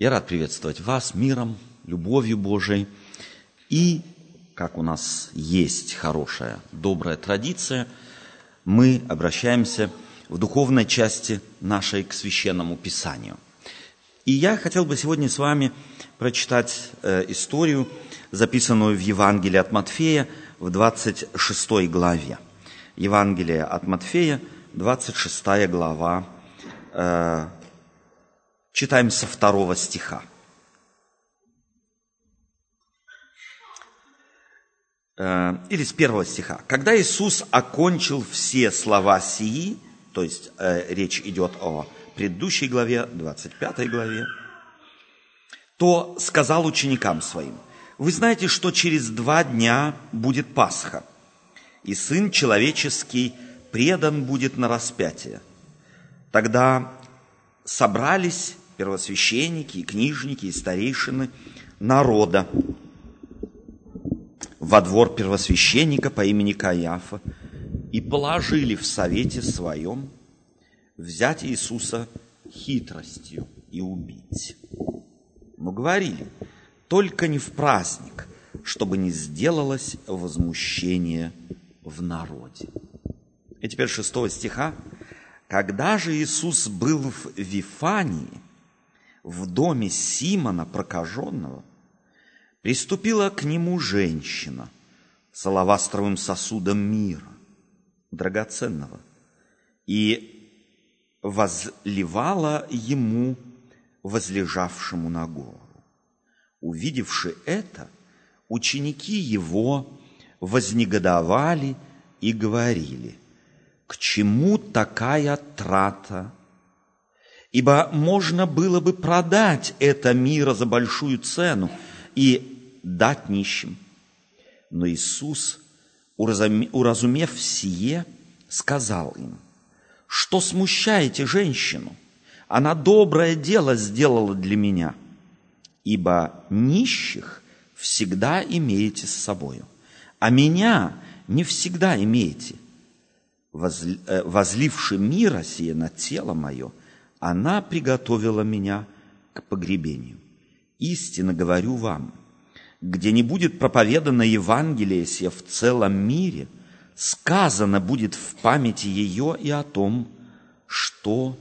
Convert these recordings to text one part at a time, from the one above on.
Я рад приветствовать вас миром, любовью Божией. И, как у нас есть хорошая, добрая традиция, мы обращаемся в духовной части нашей к Священному Писанию. И я хотел бы сегодня с вами прочитать э, историю, записанную в Евангелии от Матфея в 26 главе. Евангелие от Матфея, 26 глава, э, читаем со второго стиха. Э, или с первого стиха. Когда Иисус окончил все слова сии, то есть э, речь идет о предыдущей главе, 25 главе, то сказал ученикам своим, вы знаете, что через два дня будет Пасха, и Сын Человеческий предан будет на распятие. Тогда собрались первосвященники и книжники и старейшины народа во двор первосвященника по имени Каяфа и положили в совете своем взять Иисуса хитростью и убить. Но говорили, только не в праздник, чтобы не сделалось возмущение в народе. И теперь шестого стиха. Когда же Иисус был в Вифании, в доме Симона прокаженного, приступила к нему женщина с алавастровым сосудом мира, драгоценного, и возливала ему, возлежавшему на гору. Увидевши это, ученики его вознегодовали и говорили, к чему такая трата Ибо можно было бы продать это мира за большую цену и дать нищим. Но Иисус, уразумев сие, сказал им, что смущаете женщину? Она доброе дело сделала для меня, ибо нищих всегда имеете с собою, а меня не всегда имеете. Э, возливши мира сие на тело мое – она приготовила меня к погребению. Истинно говорю вам, где не будет проповедано Евангелие сие в целом мире, сказано будет в памяти ее и о том, что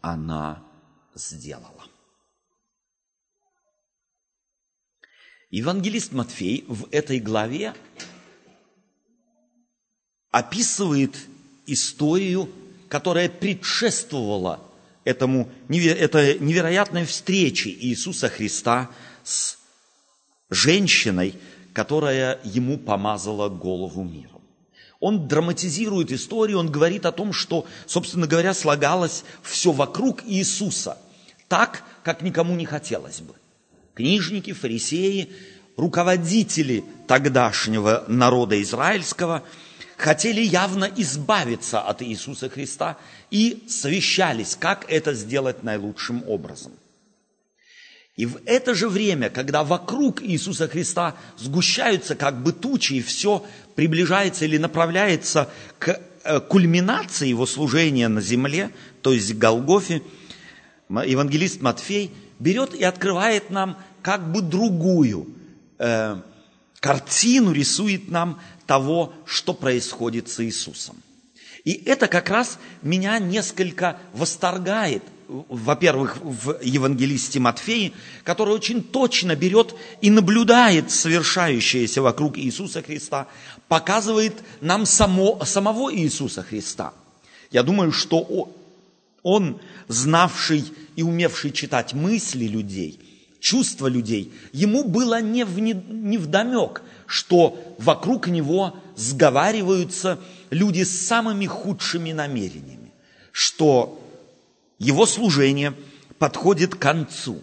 она сделала. Евангелист Матфей в этой главе описывает историю, которая предшествовала этому, этой невероятной встрече Иисуса Христа с женщиной, которая ему помазала голову миром. Он драматизирует историю, он говорит о том, что, собственно говоря, слагалось все вокруг Иисуса, так, как никому не хотелось бы. Книжники, фарисеи, руководители тогдашнего народа израильского – хотели явно избавиться от Иисуса Христа и совещались, как это сделать наилучшим образом. И в это же время, когда вокруг Иисуса Христа сгущаются как бы тучи, и все приближается или направляется к э, кульминации его служения на земле, то есть к Голгофе, евангелист Матфей берет и открывает нам как бы другую э, картину, рисует нам того, что происходит с Иисусом. И это как раз меня несколько восторгает, во-первых, в евангелисте Матфеи, который очень точно берет и наблюдает совершающееся вокруг Иисуса Христа, показывает нам само, самого Иисуса Христа. Я думаю, что он, знавший и умевший читать мысли людей, чувства людей, ему было не, в, не, не вдомек, что вокруг него сговариваются люди с самыми худшими намерениями, что его служение подходит к концу.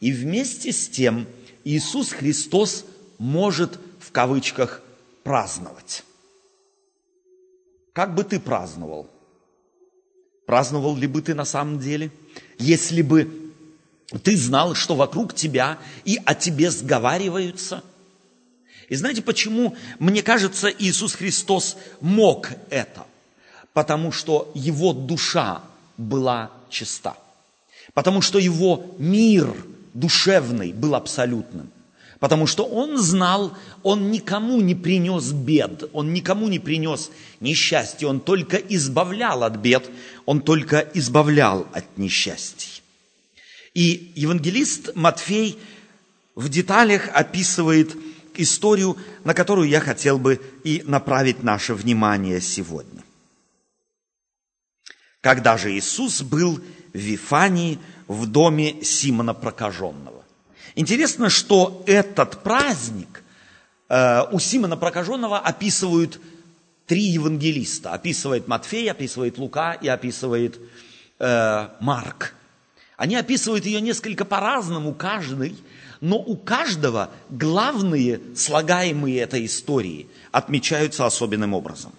И вместе с тем Иисус Христос может в кавычках праздновать. Как бы ты праздновал? Праздновал ли бы ты на самом деле, если бы ты знал, что вокруг тебя и о тебе сговариваются – и знаете, почему, мне кажется, Иисус Христос мог это? Потому что его душа была чиста. Потому что его мир душевный, был абсолютным. Потому что он знал, он никому не принес бед, он никому не принес несчастья, он только избавлял от бед, он только избавлял от несчастий. И евангелист Матфей в деталях описывает историю, на которую я хотел бы и направить наше внимание сегодня. Когда же Иисус был в Вифании в доме Симона Прокаженного. Интересно, что этот праздник э, у Симона Прокаженного описывают три евангелиста. Описывает Матфей, описывает Лука и описывает э, Марк. Они описывают ее несколько по-разному, каждый, но у каждого главные слагаемые этой истории отмечаются особенным образом.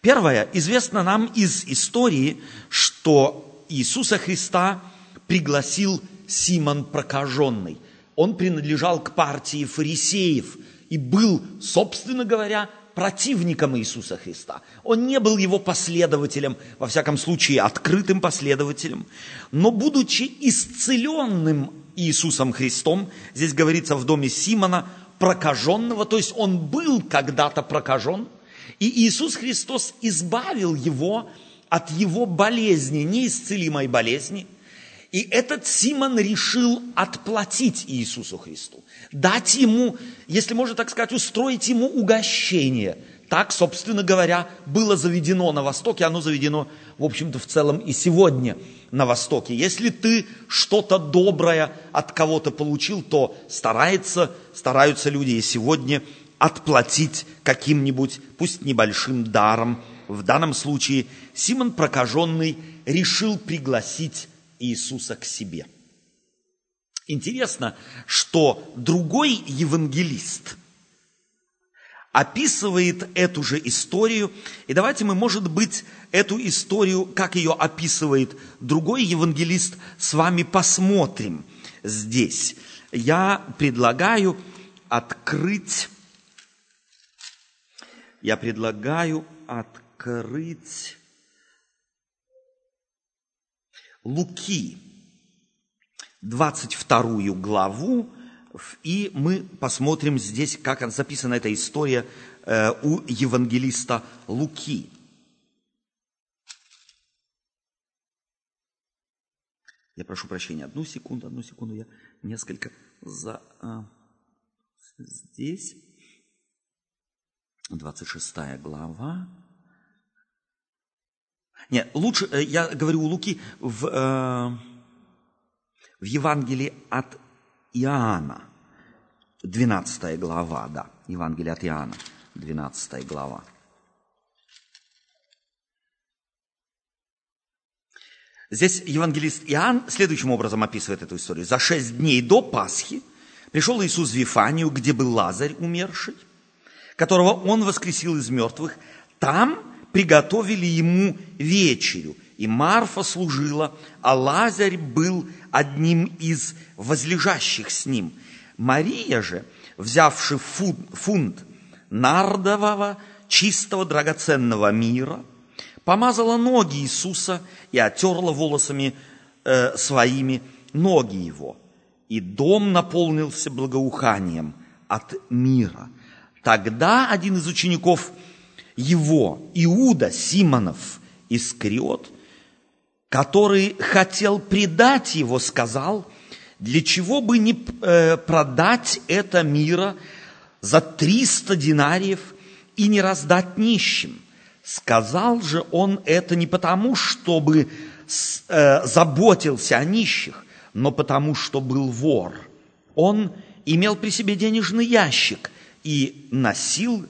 Первое, известно нам из истории, что Иисуса Христа пригласил Симон Прокаженный. Он принадлежал к партии фарисеев и был, собственно говоря, противником Иисуса Христа. Он не был его последователем, во всяком случае, открытым последователем. Но будучи исцеленным Иисусом Христом, здесь говорится в доме Симона, прокаженного, то есть он был когда-то прокажен, и Иисус Христос избавил его от его болезни, неисцелимой болезни – и этот Симон решил отплатить Иисусу Христу, дать ему, если можно так сказать, устроить ему угощение. Так, собственно говоря, было заведено на Востоке, оно заведено, в общем-то, в целом и сегодня на Востоке. Если ты что-то доброе от кого-то получил, то старается, стараются люди и сегодня отплатить каким-нибудь, пусть небольшим даром. В данном случае Симон Прокаженный решил пригласить Иисуса к себе. Интересно, что другой евангелист описывает эту же историю. И давайте мы, может быть, эту историю, как ее описывает другой евангелист, с вами посмотрим здесь. Я предлагаю открыть, я предлагаю открыть Луки, 22 главу, и мы посмотрим здесь, как записана эта история э, у евангелиста Луки. Я прошу прощения, одну секунду, одну секунду, я несколько за... А, здесь, 26 глава, нет, лучше, э, я говорю у Луки в, э, в Евангелии от Иоанна, 12 глава, да, Евангелие от Иоанна, 12 глава. Здесь евангелист Иоанн следующим образом описывает эту историю. За шесть дней до Пасхи пришел Иисус в Вифанию, где был Лазарь умерший, которого он воскресил из мертвых. Там приготовили ему вечерю, и Марфа служила, а Лазарь был одним из возлежащих с ним. Мария же, взявши фунт нардового, чистого драгоценного мира, помазала ноги Иисуса и отерла волосами э, своими ноги его. И дом наполнился благоуханием от мира. Тогда один из учеников – его, Иуда Симонов Искриот, который хотел предать его, сказал, для чего бы не э, продать это мира за 300 динариев и не раздать нищим. Сказал же он это не потому, чтобы э, заботился о нищих, но потому, что был вор. Он имел при себе денежный ящик и носил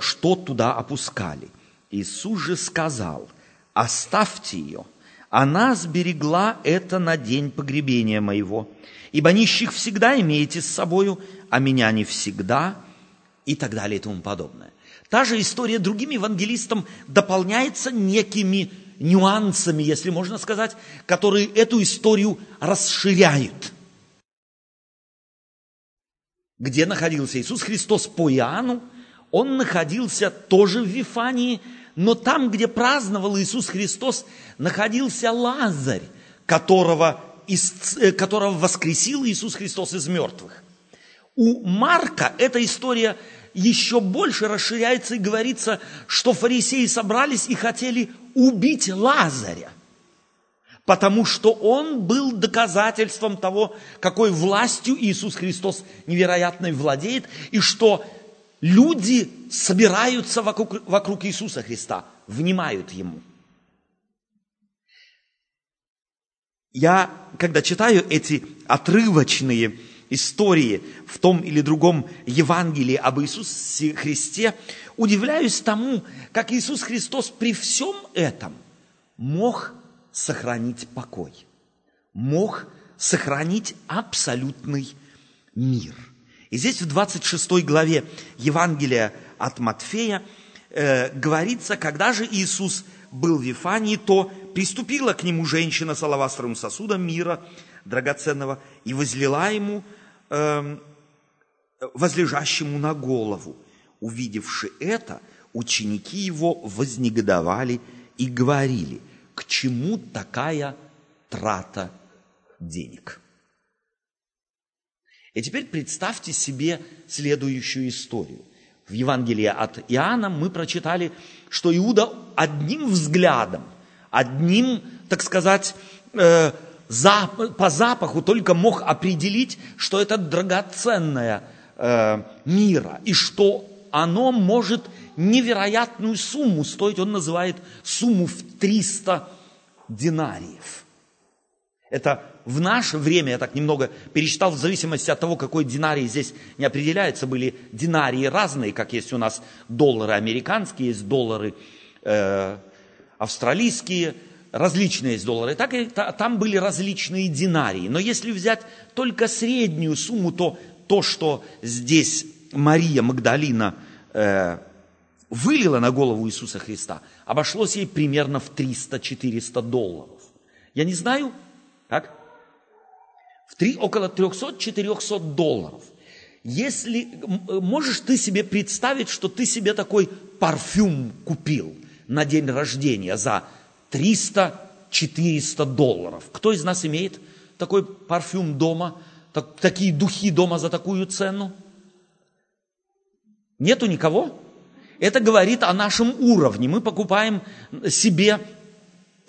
что туда опускали. Иисус же сказал, оставьте ее, она сберегла это на день погребения моего, ибо нищих всегда имеете с собою, а меня не всегда, и так далее и тому подобное. Та же история другим евангелистам дополняется некими нюансами, если можно сказать, которые эту историю расширяют. Где находился Иисус Христос по Иоанну – он находился тоже в Вифании, но там, где праздновал Иисус Христос, находился Лазарь, которого э, которого воскресил Иисус Христос из мертвых. У Марка эта история еще больше расширяется и говорится, что фарисеи собрались и хотели убить Лазаря, потому что он был доказательством того, какой властью Иисус Христос невероятной владеет, и что люди собираются вокруг, вокруг Иисуса Христа, внимают Ему. Я, когда читаю эти отрывочные истории в том или другом Евангелии об Иисусе Христе, удивляюсь тому, как Иисус Христос при всем этом мог сохранить покой, мог сохранить абсолютный мир. И здесь в 26 главе Евангелия от Матфея э, говорится, когда же Иисус был в Вифании, то приступила к нему женщина с алавастровым сосудом мира драгоценного и возлила ему э, возлежащему на голову. Увидевши это, ученики его вознегодовали и говорили, к чему такая трата денег? И теперь представьте себе следующую историю. В Евангелии от Иоанна мы прочитали, что Иуда одним взглядом, одним, так сказать, э, по запаху только мог определить, что это драгоценное э, мира, и что оно может невероятную сумму стоить, он называет сумму в 300 динариев. Это в наше время, я так немного пересчитал, в зависимости от того, какой динарий здесь не определяется, были динарии разные, как есть у нас доллары американские, есть доллары э, австралийские, различные есть доллары. Так и там были различные динарии. Но если взять только среднюю сумму, то то, что здесь Мария Магдалина э, вылила на голову Иисуса Христа, обошлось ей примерно в 300-400 долларов. Я не знаю, как? В три, около 300-400 долларов. Если можешь ты себе представить, что ты себе такой парфюм купил на день рождения за 300-400 долларов. Кто из нас имеет такой парфюм дома, так, такие духи дома за такую цену? Нету никого? Это говорит о нашем уровне. Мы покупаем себе,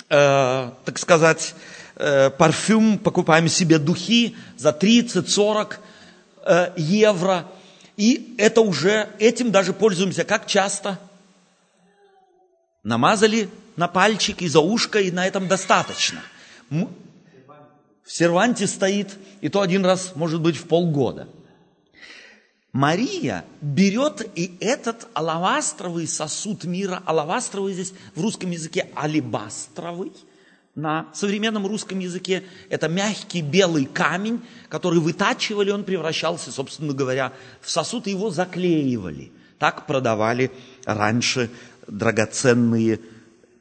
э, так сказать, э, парфюм, покупаем себе духи за 30-40 э, евро. И это уже, этим даже пользуемся как часто? Намазали на пальчик и за ушко, и на этом достаточно. В серванте стоит, и то один раз, может быть, в полгода. Мария берет и этот алавастровый сосуд мира, алавастровый здесь в русском языке алибастровый, на современном русском языке это мягкий белый камень, который вытачивали, он превращался, собственно говоря, в сосуд, и его заклеивали. Так продавали раньше драгоценные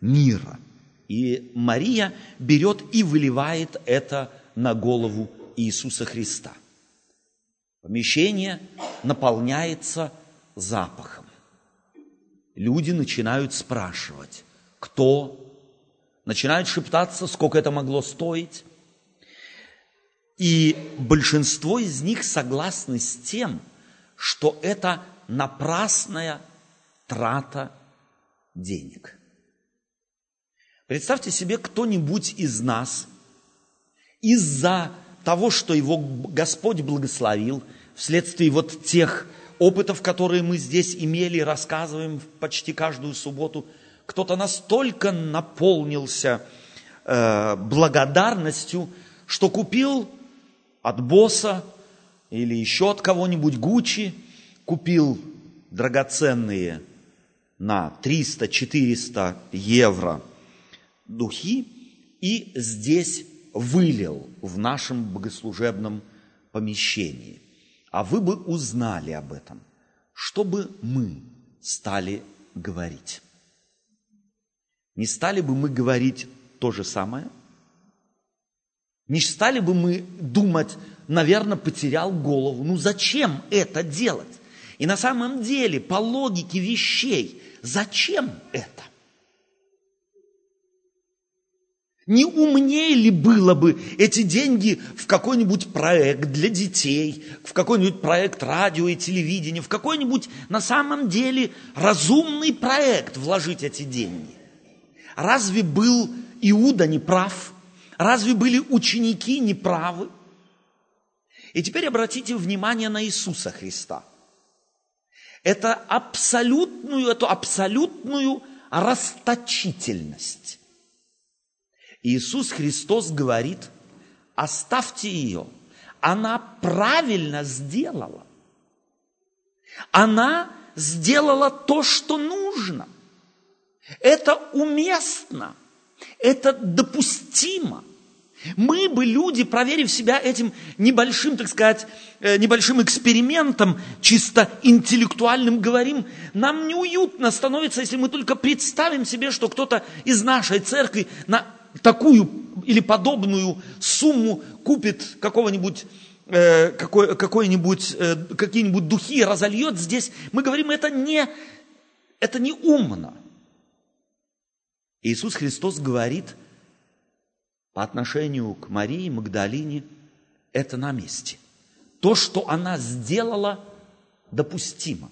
мира. И Мария берет и выливает это на голову Иисуса Христа. Помещение наполняется запахом. Люди начинают спрашивать, кто, начинают шептаться, сколько это могло стоить. И большинство из них согласны с тем, что это напрасная трата денег. Представьте себе, кто-нибудь из нас из-за того, что его Господь благословил, вследствие вот тех опытов, которые мы здесь имели, рассказываем почти каждую субботу, кто-то настолько наполнился э, благодарностью, что купил от босса или еще от кого-нибудь Гуччи, купил драгоценные на 300-400 евро духи и здесь вылил в нашем богослужебном помещении. А вы бы узнали об этом, что бы мы стали говорить. Не стали бы мы говорить то же самое? Не стали бы мы думать, наверное, потерял голову. Ну зачем это делать? И на самом деле, по логике вещей, зачем это? Не умнее ли было бы эти деньги в какой-нибудь проект для детей, в какой-нибудь проект радио и телевидения, в какой-нибудь на самом деле разумный проект вложить эти деньги? Разве был Иуда неправ? Разве были ученики неправы? И теперь обратите внимание на Иисуса Христа. Это абсолютную, эту абсолютную расточительность Иисус Христос говорит, оставьте ее. Она правильно сделала. Она сделала то, что нужно. Это уместно. Это допустимо. Мы бы, люди, проверив себя этим небольшим, так сказать, э, небольшим экспериментом, чисто интеллектуальным, говорим, нам неуютно становится, если мы только представим себе, что кто-то из нашей церкви на такую или подобную сумму купит какого-нибудь э, какой, какой-нибудь, э, какие-нибудь духи разольет здесь, мы говорим, это не, это не умно. Иисус Христос говорит по отношению к Марии Магдалине, это на месте. То, что она сделала, допустимо.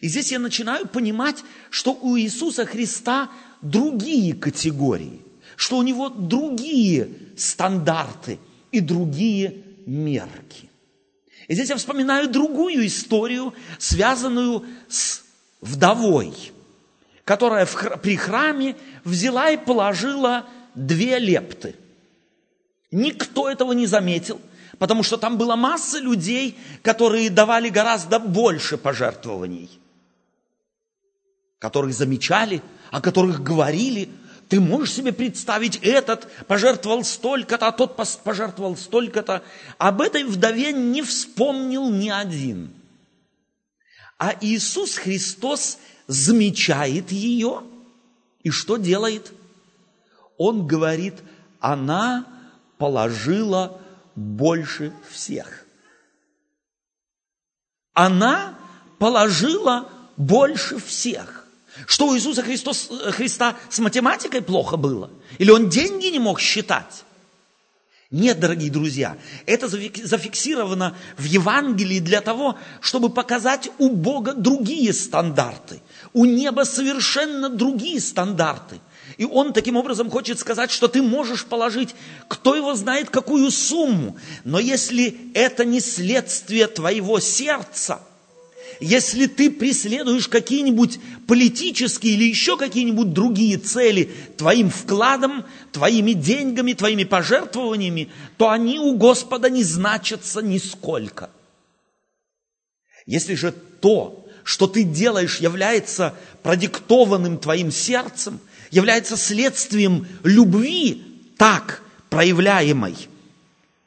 И здесь я начинаю понимать, что у Иисуса Христа другие категории что у него другие стандарты и другие мерки. И здесь я вспоминаю другую историю, связанную с вдовой, которая в, при храме взяла и положила две лепты. Никто этого не заметил, потому что там была масса людей, которые давали гораздо больше пожертвований, которых замечали, о которых говорили – ты можешь себе представить, этот пожертвовал столько-то, а тот пожертвовал столько-то. Об этой вдове не вспомнил ни один. А Иисус Христос замечает ее и что делает? Он говорит, она положила больше всех. Она положила больше всех. Что у Иисуса Христос, Христа с математикой плохо было? Или он деньги не мог считать? Нет, дорогие друзья, это зафиксировано в Евангелии для того, чтобы показать у Бога другие стандарты. У неба совершенно другие стандарты. И он таким образом хочет сказать, что ты можешь положить, кто его знает, какую сумму. Но если это не следствие твоего сердца – если ты преследуешь какие-нибудь политические или еще какие-нибудь другие цели твоим вкладом, твоими деньгами, твоими пожертвованиями, то они у Господа не значатся нисколько. Если же то, что ты делаешь, является продиктованным твоим сердцем, является следствием любви так проявляемой,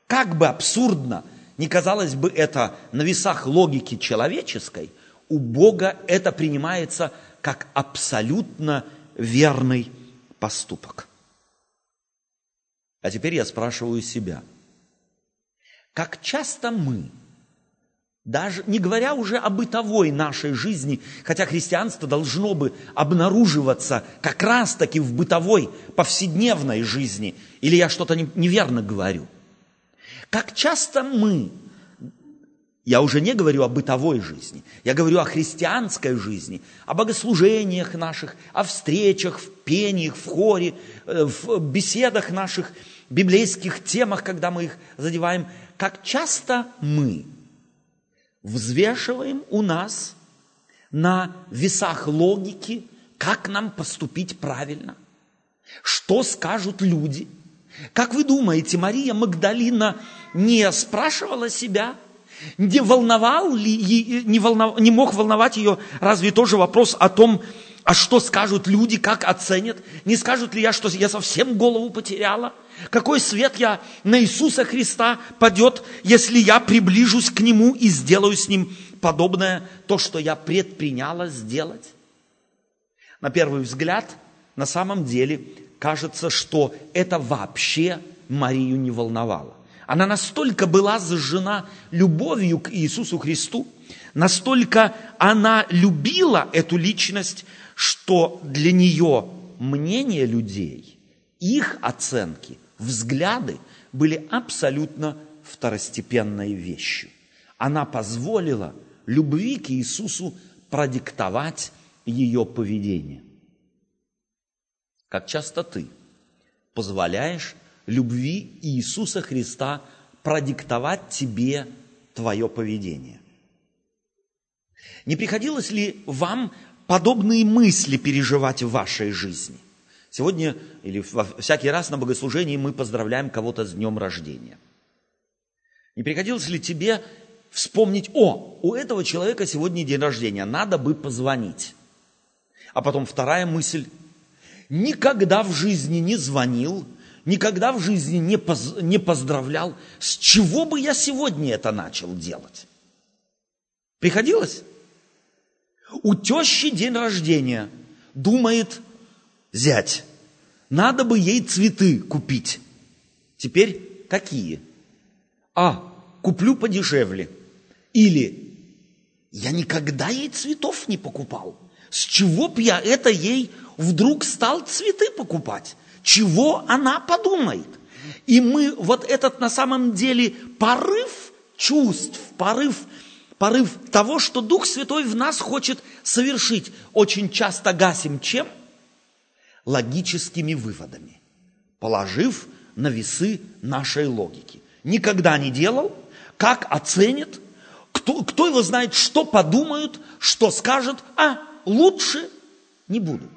как бы абсурдно – не казалось бы это на весах логики человеческой, у Бога это принимается как абсолютно верный поступок. А теперь я спрашиваю себя, как часто мы, даже не говоря уже о бытовой нашей жизни, хотя христианство должно бы обнаруживаться как раз-таки в бытовой, повседневной жизни, или я что-то неверно говорю – как часто мы, я уже не говорю о бытовой жизни, я говорю о христианской жизни, о богослужениях наших, о встречах, в пениях, в хоре, э, в беседах наших, библейских темах, когда мы их задеваем, как часто мы взвешиваем у нас на весах логики, как нам поступить правильно, что скажут люди – как вы думаете, Мария Магдалина не спрашивала себя, не волновал ли, не, волнов, не мог волновать ее разве тоже вопрос о том, а что скажут люди, как оценят? Не скажут ли я, что я совсем голову потеряла? Какой свет я на Иисуса Христа падет, если я приближусь к Нему и сделаю с Ним подобное то, что я предприняла сделать? На первый взгляд, на самом деле, кажется, что это вообще Марию не волновало. Она настолько была зажжена любовью к Иисусу Христу, настолько она любила эту личность, что для нее мнение людей их оценки, взгляды были абсолютно второстепенной вещью. Она позволила любви к Иисусу продиктовать ее поведение. Как часто ты позволяешь любви Иисуса Христа продиктовать тебе твое поведение? Не приходилось ли вам подобные мысли переживать в вашей жизни? Сегодня или всякий раз на богослужении мы поздравляем кого-то с днем рождения. Не приходилось ли тебе вспомнить, о, у этого человека сегодня день рождения, надо бы позвонить. А потом вторая мысль, никогда в жизни не звонил, никогда в жизни не, поз, не поздравлял, с чего бы я сегодня это начал делать? Приходилось? У тещи день рождения, думает зять, надо бы ей цветы купить. Теперь какие? А, куплю подешевле. Или я никогда ей цветов не покупал. С чего б я это ей вдруг стал цветы покупать? Чего она подумает? И мы вот этот на самом деле порыв чувств, порыв, порыв того, что Дух Святой в нас хочет совершить, очень часто гасим чем? Логическими выводами, положив на весы нашей логики. Никогда не делал, как оценит, кто, кто его знает, что подумают, что скажут, а лучше не буду.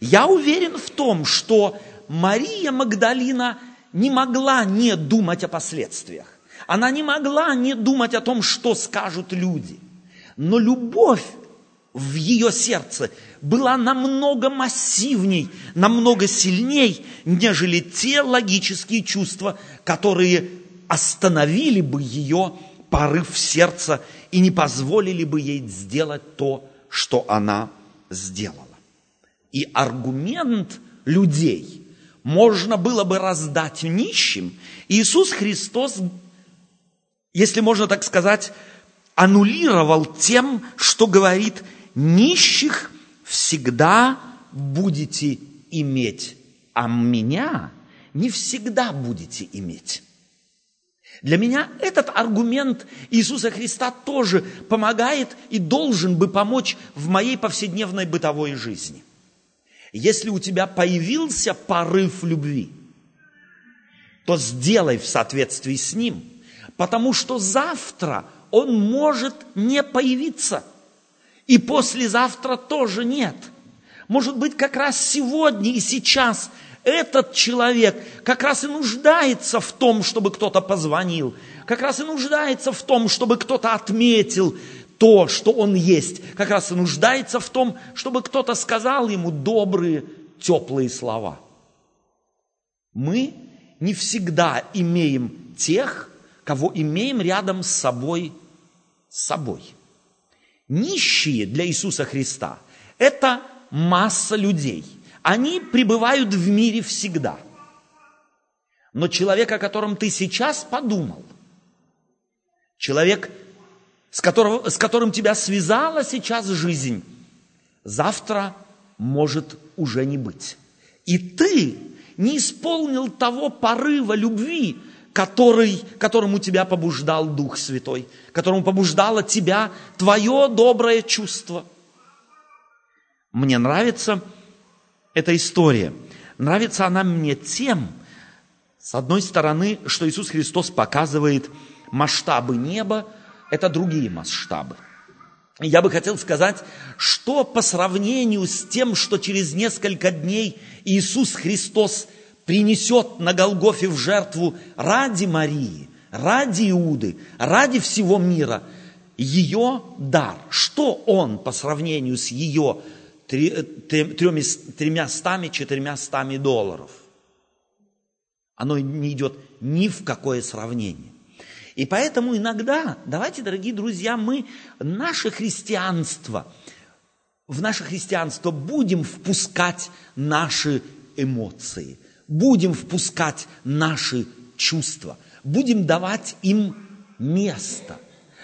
Я уверен в том, что Мария Магдалина не могла не думать о последствиях. Она не могла не думать о том, что скажут люди. Но любовь в ее сердце была намного массивней, намного сильней, нежели те логические чувства, которые остановили бы ее порыв сердца и не позволили бы ей сделать то, что она сделала. И аргумент людей можно было бы раздать нищим. Иисус Христос, если можно так сказать, аннулировал тем, что говорит, нищих всегда будете иметь, а меня не всегда будете иметь. Для меня этот аргумент Иисуса Христа тоже помогает и должен бы помочь в моей повседневной бытовой жизни. Если у тебя появился порыв любви, то сделай в соответствии с ним, потому что завтра он может не появиться, и послезавтра тоже нет. Может быть, как раз сегодня и сейчас – этот человек как раз и нуждается в том, чтобы кто-то позвонил, как раз и нуждается в том, чтобы кто-то отметил то, что он есть, как раз и нуждается в том, чтобы кто-то сказал ему добрые, теплые слова. Мы не всегда имеем тех, кого имеем рядом с собой, с собой. Нищие для Иисуса Христа – это масса людей – они пребывают в мире всегда. Но человек, о котором ты сейчас подумал, человек, с, которого, с которым тебя связала сейчас жизнь, завтра может уже не быть. И ты не исполнил того порыва любви, который, которому тебя побуждал Дух Святой, которому побуждало тебя твое доброе чувство. Мне нравится эта история. Нравится она мне тем, с одной стороны, что Иисус Христос показывает масштабы неба, это другие масштабы. Я бы хотел сказать, что по сравнению с тем, что через несколько дней Иисус Христос принесет на Голгофе в жертву ради Марии, ради Иуды, ради всего мира, ее дар, что он по сравнению с ее тремя стами, четырьмя стами долларов. Оно не идет ни в какое сравнение. И поэтому иногда, давайте, дорогие друзья, мы наше христианство, в наше христианство будем впускать наши эмоции, будем впускать наши чувства, будем давать им место,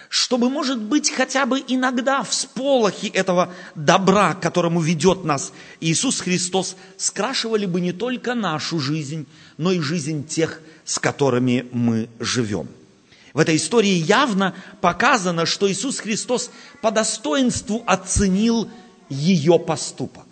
чтобы, может быть, хотя бы иногда в сполохе этого добра, к которому ведет нас Иисус Христос, скрашивали бы не только нашу жизнь, но и жизнь тех, с которыми мы живем. В этой истории явно показано, что Иисус Христос по достоинству оценил ее поступок.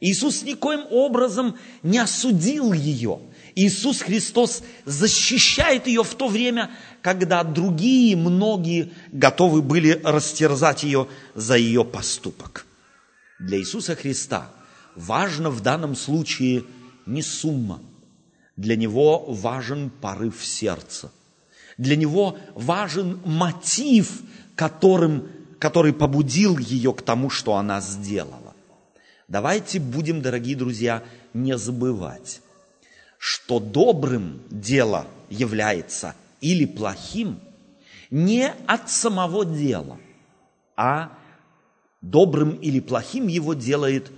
Иисус никоим образом не осудил ее. Иисус Христос защищает ее в то время, когда другие, многие готовы были растерзать ее за ее поступок. Для Иисуса Христа важно в данном случае не сумма. Для Него важен порыв сердца. Для Него важен мотив, которым, который побудил ее к тому, что она сделала. Давайте будем, дорогие друзья, не забывать что добрым дело является или плохим не от самого дела, а добрым или плохим его делает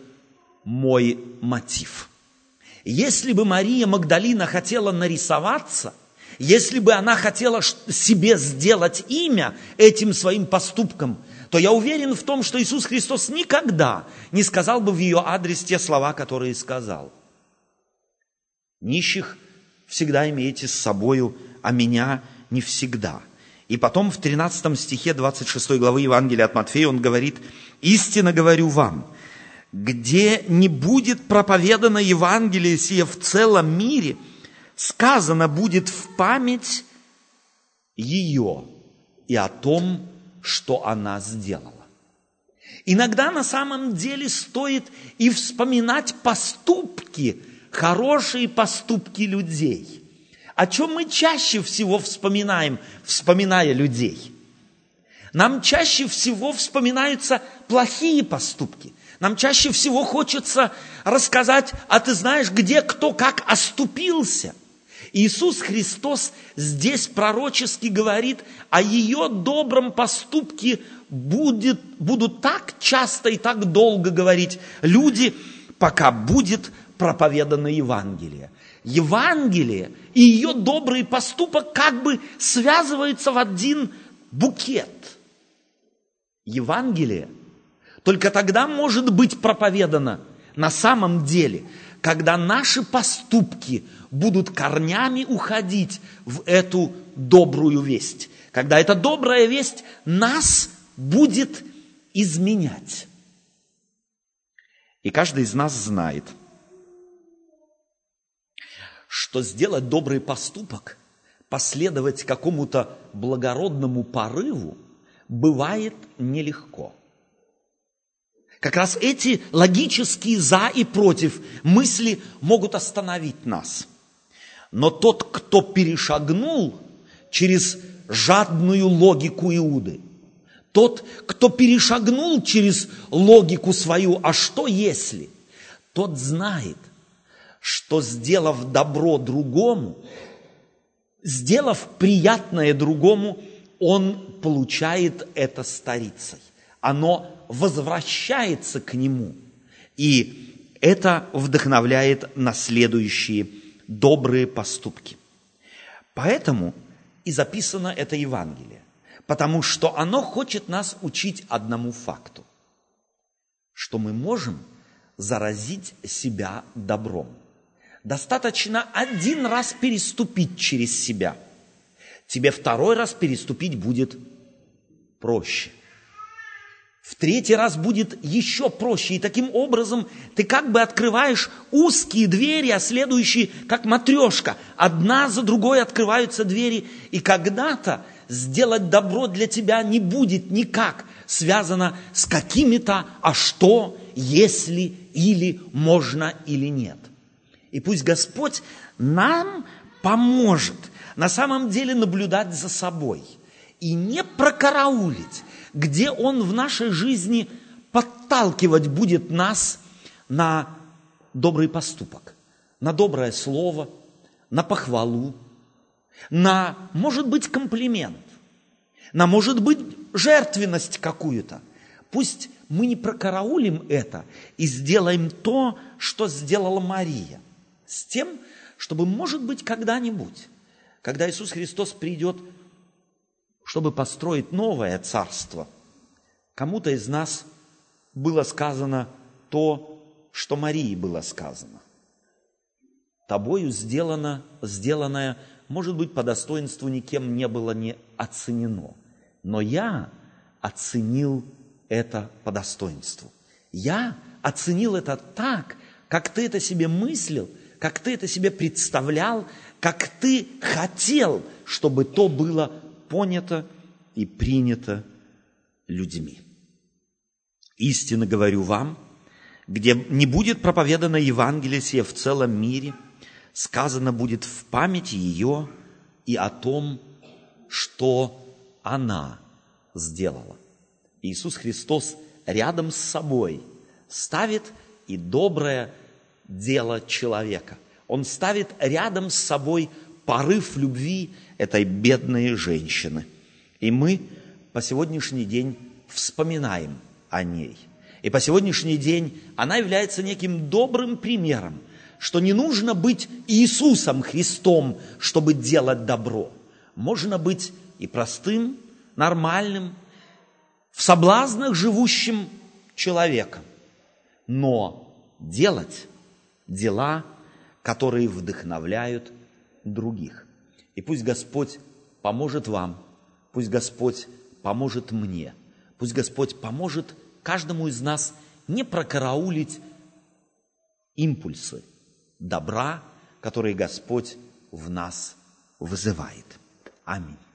мой мотив. Если бы Мария Магдалина хотела нарисоваться, если бы она хотела себе сделать имя этим своим поступком, то я уверен в том, что Иисус Христос никогда не сказал бы в ее адрес те слова, которые сказал. Нищих всегда имеете с собою, а меня не всегда. И потом в 13 стихе 26 главы Евангелия от Матфея он говорит, «Истинно говорю вам, где не будет проповедано Евангелие сие в целом мире, сказано будет в память ее и о том, что она сделала». Иногда на самом деле стоит и вспоминать поступки, хорошие поступки людей. О чем мы чаще всего вспоминаем, вспоминая людей? Нам чаще всего вспоминаются плохие поступки. Нам чаще всего хочется рассказать, а ты знаешь, где кто как оступился. Иисус Христос здесь пророчески говорит о ее добром поступке будет, будут так часто и так долго говорить люди, пока будет проповедано Евангелие. Евангелие и ее добрый поступок как бы связываются в один букет. Евангелие только тогда может быть проповедано на самом деле, когда наши поступки будут корнями уходить в эту добрую весть. Когда эта добрая весть нас будет изменять. И каждый из нас знает – что сделать добрый поступок, последовать какому-то благородному порыву, бывает нелегко. Как раз эти логические «за» и «против» мысли могут остановить нас. Но тот, кто перешагнул через жадную логику Иуды, тот, кто перешагнул через логику свою «а что если?», тот знает, что сделав добро другому, сделав приятное другому, он получает это старицей. Оно возвращается к нему. И это вдохновляет на следующие добрые поступки. Поэтому и записано это Евангелие. Потому что оно хочет нас учить одному факту. Что мы можем заразить себя добром. Достаточно один раз переступить через себя. Тебе второй раз переступить будет проще. В третий раз будет еще проще. И таким образом ты как бы открываешь узкие двери, а следующие, как матрешка. Одна за другой открываются двери. И когда-то сделать добро для тебя не будет никак связано с какими-то «а что, если, или, можно, или нет». И пусть Господь нам поможет на самом деле наблюдать за собой и не прокараулить, где Он в нашей жизни подталкивать будет нас на добрый поступок, на доброе слово, на похвалу, на, может быть, комплимент, на, может быть, жертвенность какую-то. Пусть мы не прокараулим это и сделаем то, что сделала Мария – с тем, чтобы, может быть, когда-нибудь, когда Иисус Христос придет, чтобы построить новое царство. Кому-то из нас было сказано то, что Марии было сказано. Тобою сделано, сделанное, может быть, по достоинству никем не было не оценено. Но я оценил это по достоинству. Я оценил это так, как ты это себе мыслил, как ты это себе представлял, как ты хотел, чтобы то было понято и принято людьми. Истинно говорю вам, где не будет проповедано Евангелие сие в целом мире, сказано будет в памяти ее и о том, что она сделала. Иисус Христос рядом с собой ставит и доброе дело человека. Он ставит рядом с собой порыв любви этой бедной женщины. И мы по сегодняшний день вспоминаем о ней. И по сегодняшний день она является неким добрым примером, что не нужно быть Иисусом Христом, чтобы делать добро. Можно быть и простым, нормальным, в соблазнах живущим человеком, но делать дела, которые вдохновляют других. И пусть Господь поможет вам, пусть Господь поможет мне, пусть Господь поможет каждому из нас не прокараулить импульсы добра, которые Господь в нас вызывает. Аминь.